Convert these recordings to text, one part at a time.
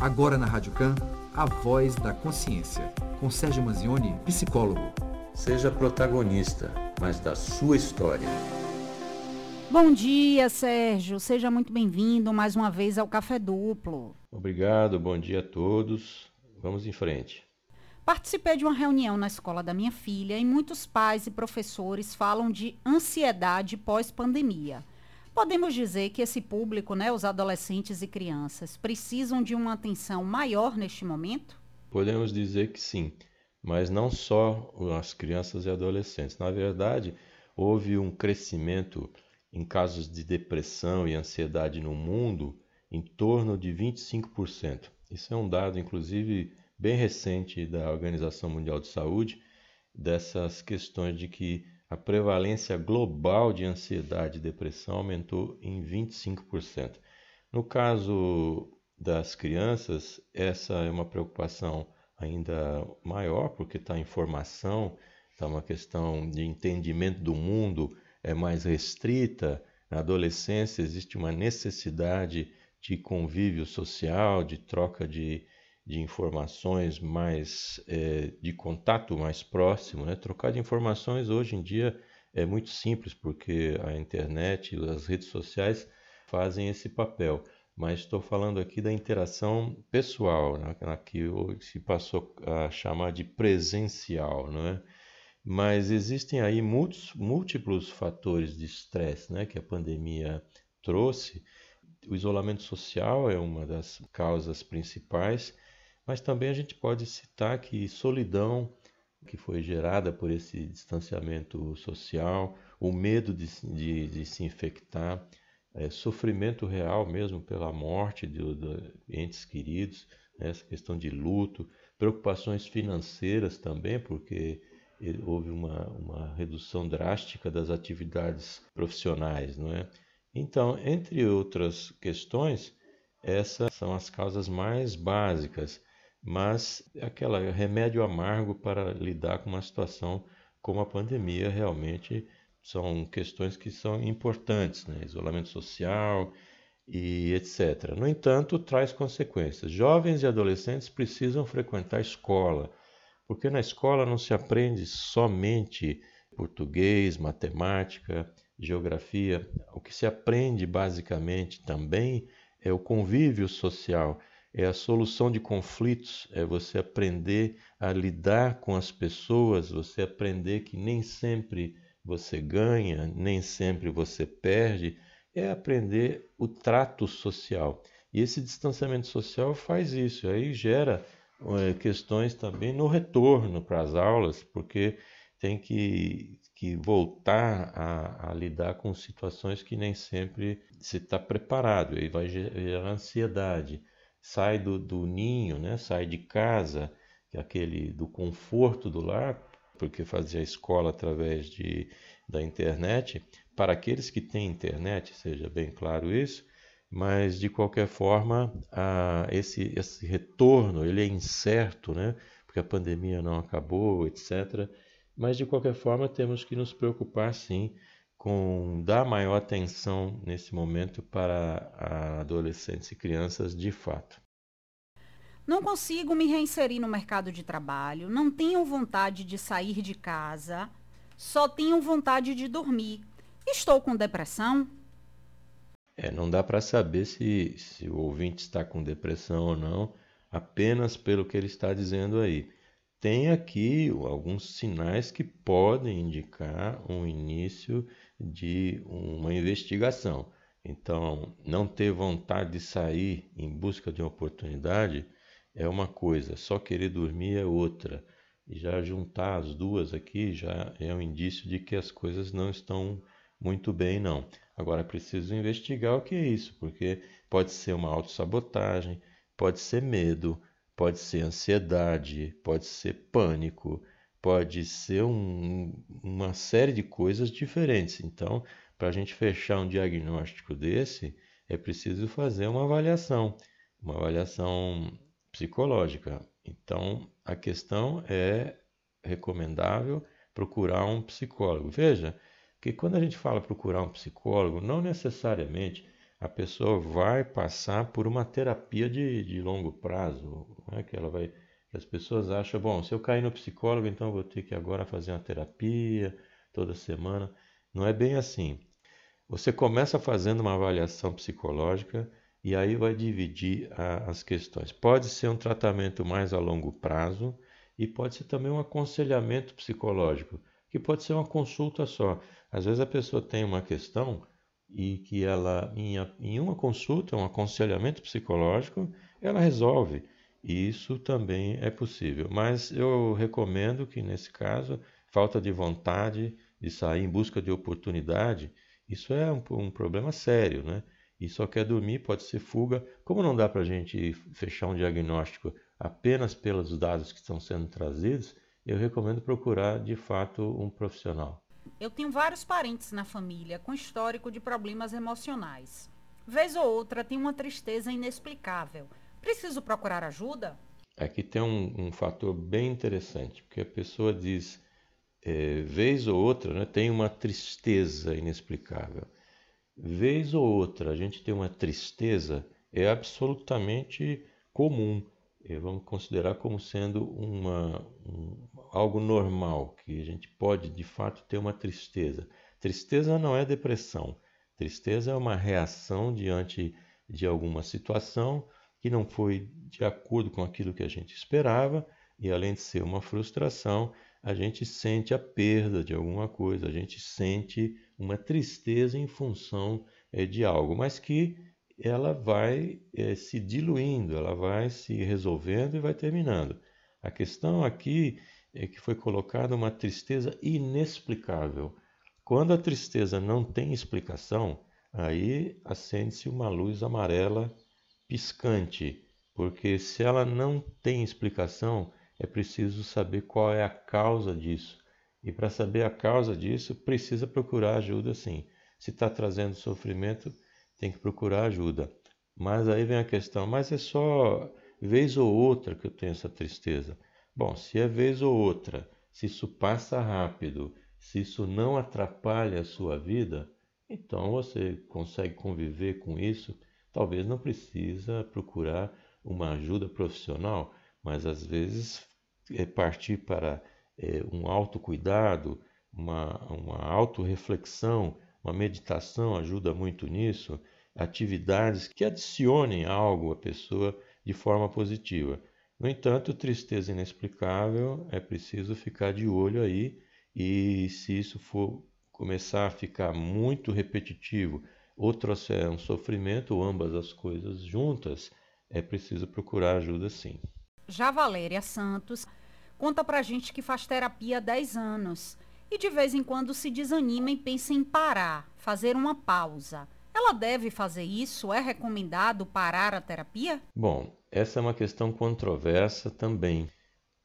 Agora na Rádio Can, a voz da consciência, com Sérgio Manzioni, psicólogo. Seja protagonista, mas da sua história. Bom dia, Sérgio. Seja muito bem-vindo mais uma vez ao Café Duplo. Obrigado, bom dia a todos. Vamos em frente. Participei de uma reunião na escola da minha filha e muitos pais e professores falam de ansiedade pós-pandemia. Podemos dizer que esse público, né, os adolescentes e crianças, precisam de uma atenção maior neste momento? Podemos dizer que sim, mas não só as crianças e adolescentes. Na verdade, houve um crescimento em casos de depressão e ansiedade no mundo em torno de 25%. Isso é um dado, inclusive, bem recente da Organização Mundial de Saúde, dessas questões de que a prevalência global de ansiedade e depressão aumentou em 25%. No caso das crianças, essa é uma preocupação ainda maior, porque está em formação, está uma questão de entendimento do mundo é mais restrita. Na adolescência existe uma necessidade de convívio social, de troca de, de informações mais é, de contato mais próximo. Né? Trocar de informações hoje em dia é muito simples porque a internet e as redes sociais fazem esse papel. Mas estou falando aqui da interação pessoal, né? que se passou a chamar de presencial, não é? Mas existem aí múltiplos, múltiplos fatores de estresse né, que a pandemia trouxe. O isolamento social é uma das causas principais mas também a gente pode citar que solidão, que foi gerada por esse distanciamento social, o medo de, de, de se infectar, é, sofrimento real mesmo pela morte de, de entes queridos, né, essa questão de luto, preocupações financeiras também, porque houve uma, uma redução drástica das atividades profissionais, não é? Então, entre outras questões, essas são as causas mais básicas mas aquela remédio amargo para lidar com uma situação como a pandemia realmente são questões que são importantes, né? isolamento social e etc. No entanto, traz consequências. Jovens e adolescentes precisam frequentar a escola, porque na escola não se aprende somente português, matemática, geografia. O que se aprende basicamente também é o convívio social é a solução de conflitos, é você aprender a lidar com as pessoas, você aprender que nem sempre você ganha, nem sempre você perde, é aprender o trato social. E esse distanciamento social faz isso, aí gera é, questões também no retorno para as aulas, porque tem que, que voltar a, a, lidar com situações que nem sempre se está preparado, aí vai gerar ansiedade sai do, do ninho, né? sai de casa, é aquele do conforto do lar, porque fazia escola através de, da internet, para aqueles que têm internet, seja bem claro isso, mas de qualquer forma a, esse, esse retorno ele é incerto, né? porque a pandemia não acabou, etc. Mas de qualquer forma temos que nos preocupar sim com dar maior atenção nesse momento para adolescentes e crianças de fato. Não consigo me reinserir no mercado de trabalho, não tenho vontade de sair de casa, só tenho vontade de dormir. Estou com depressão? É, não dá para saber se, se o ouvinte está com depressão ou não, apenas pelo que ele está dizendo aí tem aqui alguns sinais que podem indicar um início de uma investigação. Então, não ter vontade de sair em busca de uma oportunidade é uma coisa, só querer dormir é outra. E já juntar as duas aqui já é um indício de que as coisas não estão muito bem, não. Agora, é preciso investigar o que é isso, porque pode ser uma autossabotagem, pode ser medo, pode ser ansiedade, pode ser pânico, pode ser um, uma série de coisas diferentes. Então, para a gente fechar um diagnóstico desse, é preciso fazer uma avaliação, uma avaliação psicológica. Então, a questão é recomendável procurar um psicólogo. Veja que quando a gente fala procurar um psicólogo, não necessariamente a pessoa vai passar por uma terapia de, de longo prazo, né? que ela vai as pessoas acham, bom, se eu cair no psicólogo, então vou ter que agora fazer uma terapia toda semana. Não é bem assim. Você começa fazendo uma avaliação psicológica e aí vai dividir a, as questões. Pode ser um tratamento mais a longo prazo e pode ser também um aconselhamento psicológico, que pode ser uma consulta só. Às vezes a pessoa tem uma questão e que ela, em, em uma consulta, um aconselhamento psicológico, ela resolve. Isso também é possível. Mas eu recomendo que, nesse caso, falta de vontade de sair em busca de oportunidade, isso é um, um problema sério, né? E só quer dormir, pode ser fuga. Como não dá para a gente fechar um diagnóstico apenas pelos dados que estão sendo trazidos, eu recomendo procurar de fato um profissional. Eu tenho vários parentes na família com histórico de problemas emocionais. Vez ou outra tem uma tristeza inexplicável Preciso procurar ajuda? Aqui tem um, um fator bem interessante, porque a pessoa diz, é, vez ou outra, né, tem uma tristeza inexplicável. Vez ou outra a gente tem uma tristeza é absolutamente comum. É, vamos considerar como sendo uma, um, algo normal, que a gente pode de fato ter uma tristeza. Tristeza não é depressão. Tristeza é uma reação diante de alguma situação que não foi de acordo com aquilo que a gente esperava, e além de ser uma frustração, a gente sente a perda de alguma coisa, a gente sente uma tristeza em função é, de algo, mas que ela vai é, se diluindo, ela vai se resolvendo e vai terminando. A questão aqui é que foi colocada uma tristeza inexplicável. Quando a tristeza não tem explicação, aí acende-se uma luz amarela piscante, porque se ela não tem explicação, é preciso saber qual é a causa disso. E para saber a causa disso, precisa procurar ajuda sim. Se está trazendo sofrimento, tem que procurar ajuda. Mas aí vem a questão, mas é só vez ou outra que eu tenho essa tristeza. Bom, se é vez ou outra, se isso passa rápido, se isso não atrapalha a sua vida, então você consegue conviver com isso talvez não precisa procurar uma ajuda profissional, mas às vezes é partir para é, um autocuidado, uma, uma autorreflexão, uma meditação ajuda muito nisso, atividades que adicionem algo à pessoa de forma positiva. No entanto, tristeza inexplicável, é preciso ficar de olho aí e se isso for começar a ficar muito repetitivo, ou trouxer um sofrimento, ou ambas as coisas juntas, é preciso procurar ajuda sim. Já Valéria Santos conta pra gente que faz terapia há 10 anos e de vez em quando se desanima e pensa em parar, fazer uma pausa. Ela deve fazer isso? É recomendado parar a terapia? Bom, essa é uma questão controversa também,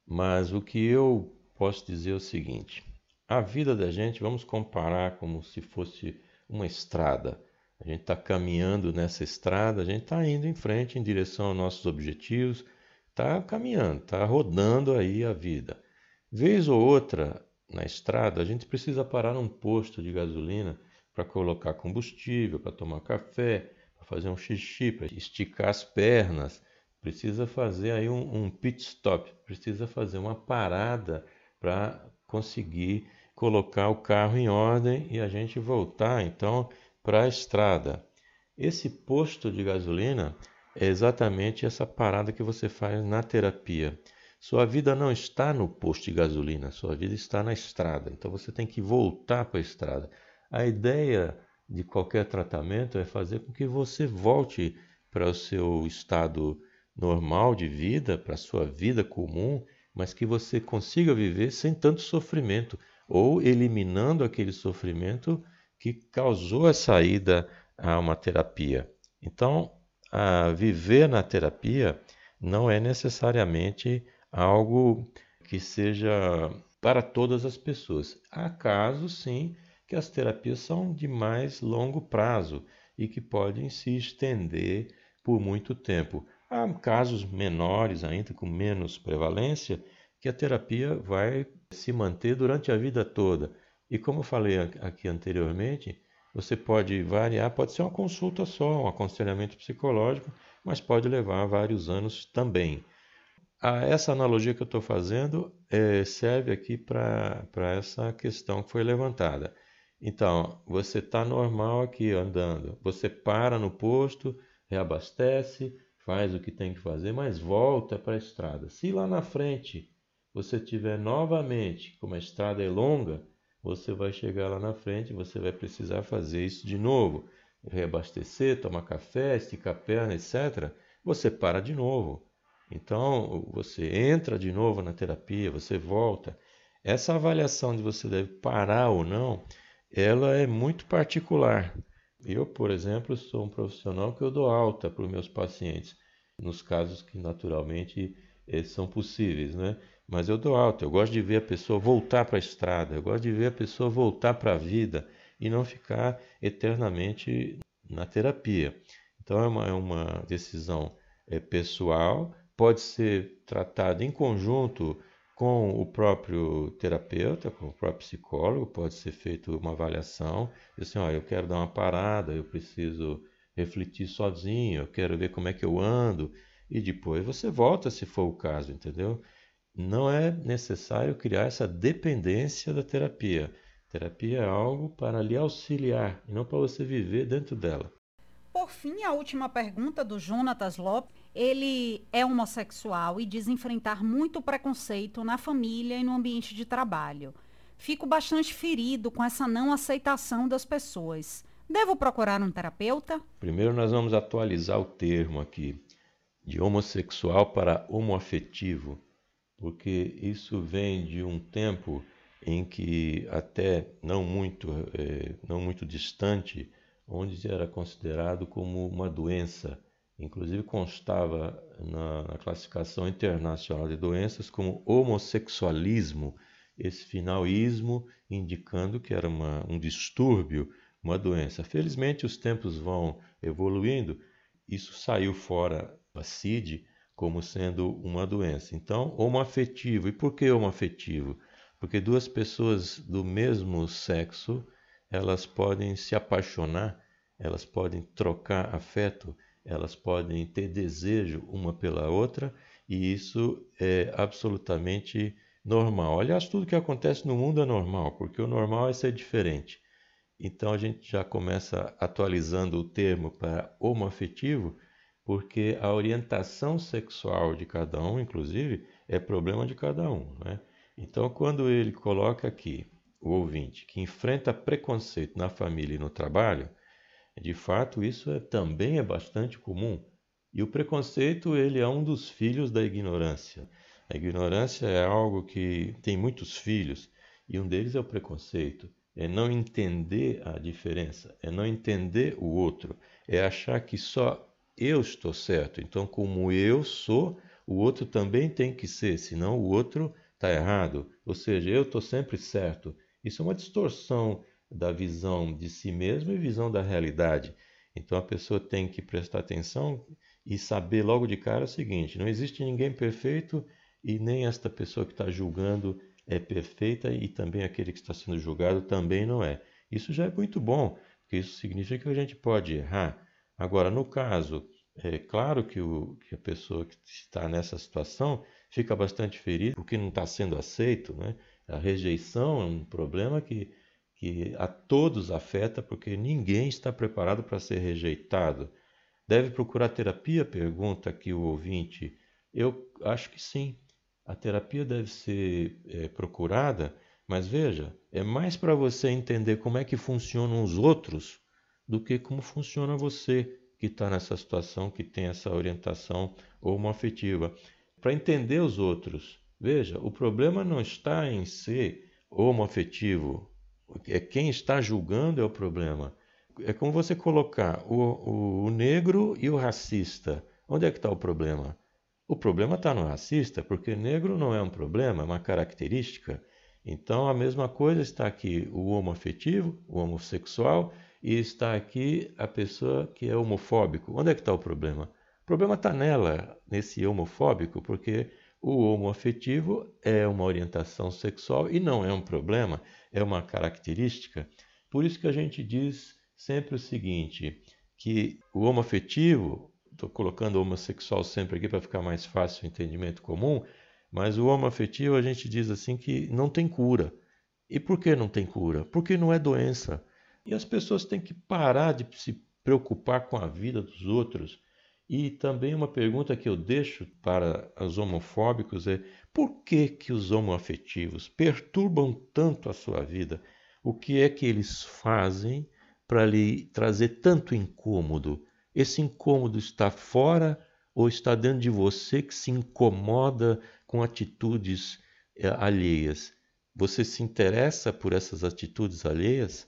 mas o que eu posso dizer é o seguinte: a vida da gente, vamos comparar como se fosse uma estrada. A gente está caminhando nessa estrada, a gente está indo em frente em direção aos nossos objetivos, está caminhando, está rodando aí a vida. Vez ou outra na estrada, a gente precisa parar num posto de gasolina para colocar combustível, para tomar café, para fazer um xixi, para esticar as pernas. Precisa fazer aí um, um pit stop, precisa fazer uma parada para conseguir colocar o carro em ordem e a gente voltar. Então, para a estrada. Esse posto de gasolina é exatamente essa parada que você faz na terapia. Sua vida não está no posto de gasolina, sua vida está na estrada. Então você tem que voltar para a estrada. A ideia de qualquer tratamento é fazer com que você volte para o seu estado normal de vida, para a sua vida comum, mas que você consiga viver sem tanto sofrimento ou eliminando aquele sofrimento que causou a saída a uma terapia. Então, viver na terapia não é necessariamente algo que seja para todas as pessoas. Há casos, sim, que as terapias são de mais longo prazo e que podem se estender por muito tempo. Há casos menores, ainda com menos prevalência, que a terapia vai se manter durante a vida toda. E como falei aqui anteriormente, Você pode variar, pode ser uma consulta só, um aconselhamento psicológico, mas pode levar vários anos também. Essa analogia que eu estou fazendo é, serve aqui para essa questão que foi levantada. Então, você está normal aqui andando, você para no posto, reabastece, faz o que tem que fazer, mas volta para a estrada. Se lá na frente você tiver novamente, como a estrada é longa, você vai chegar lá na frente, você vai precisar fazer isso de novo, reabastecer, tomar café, esticar a perna, etc. Você para de novo. Então, você entra de novo na terapia, você volta. Essa avaliação de você deve parar ou não, ela é muito particular. Eu, por exemplo, sou um profissional que eu dou alta para os meus pacientes, nos casos que naturalmente eh, são possíveis, né? Mas eu dou alta, eu gosto de ver a pessoa voltar para a estrada, eu gosto de ver a pessoa voltar para a vida e não ficar eternamente na terapia. Então é uma, é uma decisão é, pessoal, pode ser tratada em conjunto com o próprio terapeuta, com o próprio psicólogo, pode ser feita uma avaliação, assim, ó, eu quero dar uma parada, eu preciso refletir sozinho, eu quero ver como é que eu ando, e depois você volta se for o caso, entendeu? Não é necessário criar essa dependência da terapia. Terapia é algo para lhe auxiliar e não para você viver dentro dela. Por fim, a última pergunta do Jonatas Lopes. Ele é homossexual e diz enfrentar muito preconceito na família e no ambiente de trabalho. Fico bastante ferido com essa não aceitação das pessoas. Devo procurar um terapeuta? Primeiro, nós vamos atualizar o termo aqui de homossexual para homoafetivo porque isso vem de um tempo em que até não muito, é, não muito distante, onde era considerado como uma doença. Inclusive constava na, na classificação internacional de doenças como homossexualismo, esse finalismo indicando que era uma, um distúrbio, uma doença. Felizmente os tempos vão evoluindo, isso saiu fora da CID, como sendo uma doença. Então, homoafetivo. E por que homoafetivo? Porque duas pessoas do mesmo sexo, elas podem se apaixonar, elas podem trocar afeto, elas podem ter desejo uma pela outra, e isso é absolutamente normal. Aliás, tudo que acontece no mundo é normal, porque o normal é ser diferente. Então a gente já começa atualizando o termo para homoafetivo, porque a orientação sexual de cada um, inclusive, é problema de cada um. Né? Então, quando ele coloca aqui, o ouvinte, que enfrenta preconceito na família e no trabalho, de fato isso é, também é bastante comum. E o preconceito ele é um dos filhos da ignorância. A ignorância é algo que tem muitos filhos e um deles é o preconceito. É não entender a diferença, é não entender o outro, é achar que só eu estou certo. Então, como eu sou, o outro também tem que ser, senão o outro está errado. Ou seja, eu estou sempre certo. Isso é uma distorção da visão de si mesmo e visão da realidade. Então, a pessoa tem que prestar atenção e saber logo de cara o seguinte: não existe ninguém perfeito e nem esta pessoa que está julgando é perfeita e também aquele que está sendo julgado também não é. Isso já é muito bom, porque isso significa que a gente pode errar. Agora, no caso, é claro que, o, que a pessoa que está nessa situação fica bastante ferida porque não está sendo aceito. Né? A rejeição é um problema que, que a todos afeta porque ninguém está preparado para ser rejeitado. Deve procurar terapia? Pergunta aqui o ouvinte. Eu acho que sim. A terapia deve ser é, procurada, mas veja, é mais para você entender como é que funcionam os outros do que como funciona você que está nessa situação, que tem essa orientação homoafetiva. Para entender os outros, veja, o problema não está em ser homoafetivo, é quem está julgando é o problema. É como você colocar o, o, o negro e o racista. Onde é que está o problema? O problema está no racista, porque negro não é um problema, é uma característica. Então a mesma coisa está aqui o homoafetivo, o homossexual e está aqui a pessoa que é homofóbico. Onde é que está o problema? O problema está nela, nesse homofóbico, porque o homoafetivo é uma orientação sexual e não é um problema, é uma característica. Por isso que a gente diz sempre o seguinte, que o homoafetivo, estou colocando homossexual sempre aqui para ficar mais fácil o entendimento comum, mas o homoafetivo a gente diz assim que não tem cura. E por que não tem cura? Porque não é doença. E as pessoas têm que parar de se preocupar com a vida dos outros. E também uma pergunta que eu deixo para os homofóbicos é: por que que os homoafetivos perturbam tanto a sua vida? O que é que eles fazem para lhe trazer tanto incômodo? Esse incômodo está fora ou está dentro de você que se incomoda com atitudes eh, alheias? Você se interessa por essas atitudes alheias?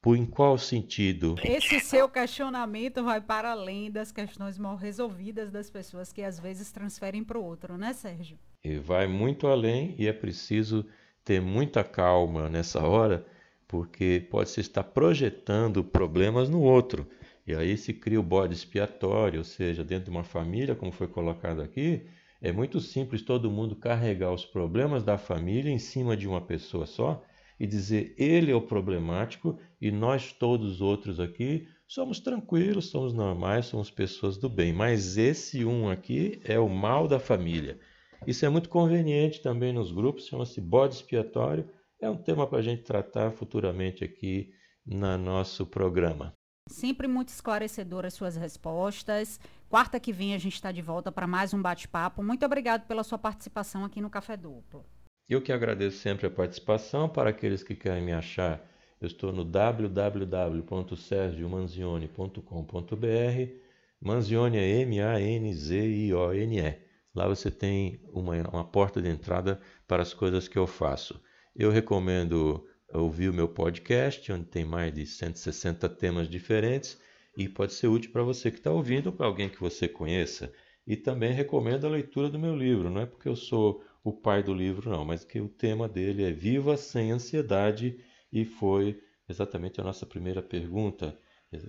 Por em qual sentido? Esse seu questionamento vai para além das questões mal resolvidas das pessoas que às vezes transferem para o outro, né, Sérgio? E vai muito além e é preciso ter muita calma nessa hora, porque pode se estar projetando problemas no outro. E aí se cria o bode expiatório, ou seja, dentro de uma família, como foi colocado aqui, é muito simples todo mundo carregar os problemas da família em cima de uma pessoa só e dizer ele é o problemático e nós todos os outros aqui somos tranquilos, somos normais, somos pessoas do bem. Mas esse um aqui é o mal da família. Isso é muito conveniente também nos grupos, chama-se bode expiatório. É um tema para a gente tratar futuramente aqui no nosso programa. Sempre muito esclarecedoras suas respostas. Quarta que vem a gente está de volta para mais um bate-papo. Muito obrigado pela sua participação aqui no Café Duplo. Eu que agradeço sempre a participação. Para aqueles que querem me achar, eu estou no www.sergiomanzione.com.br. Manzione é M-A-N-Z-I-O-N-E. Lá você tem uma, uma porta de entrada para as coisas que eu faço. Eu recomendo ouvir o meu podcast, onde tem mais de 160 temas diferentes e pode ser útil para você que está ouvindo ou para alguém que você conheça. E também recomendo a leitura do meu livro, não é porque eu sou o pai do livro, não, mas que o tema dele é Viva sem Ansiedade e foi exatamente a nossa primeira pergunta.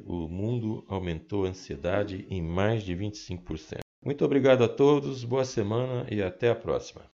O mundo aumentou a ansiedade em mais de 25%. Muito obrigado a todos, boa semana e até a próxima.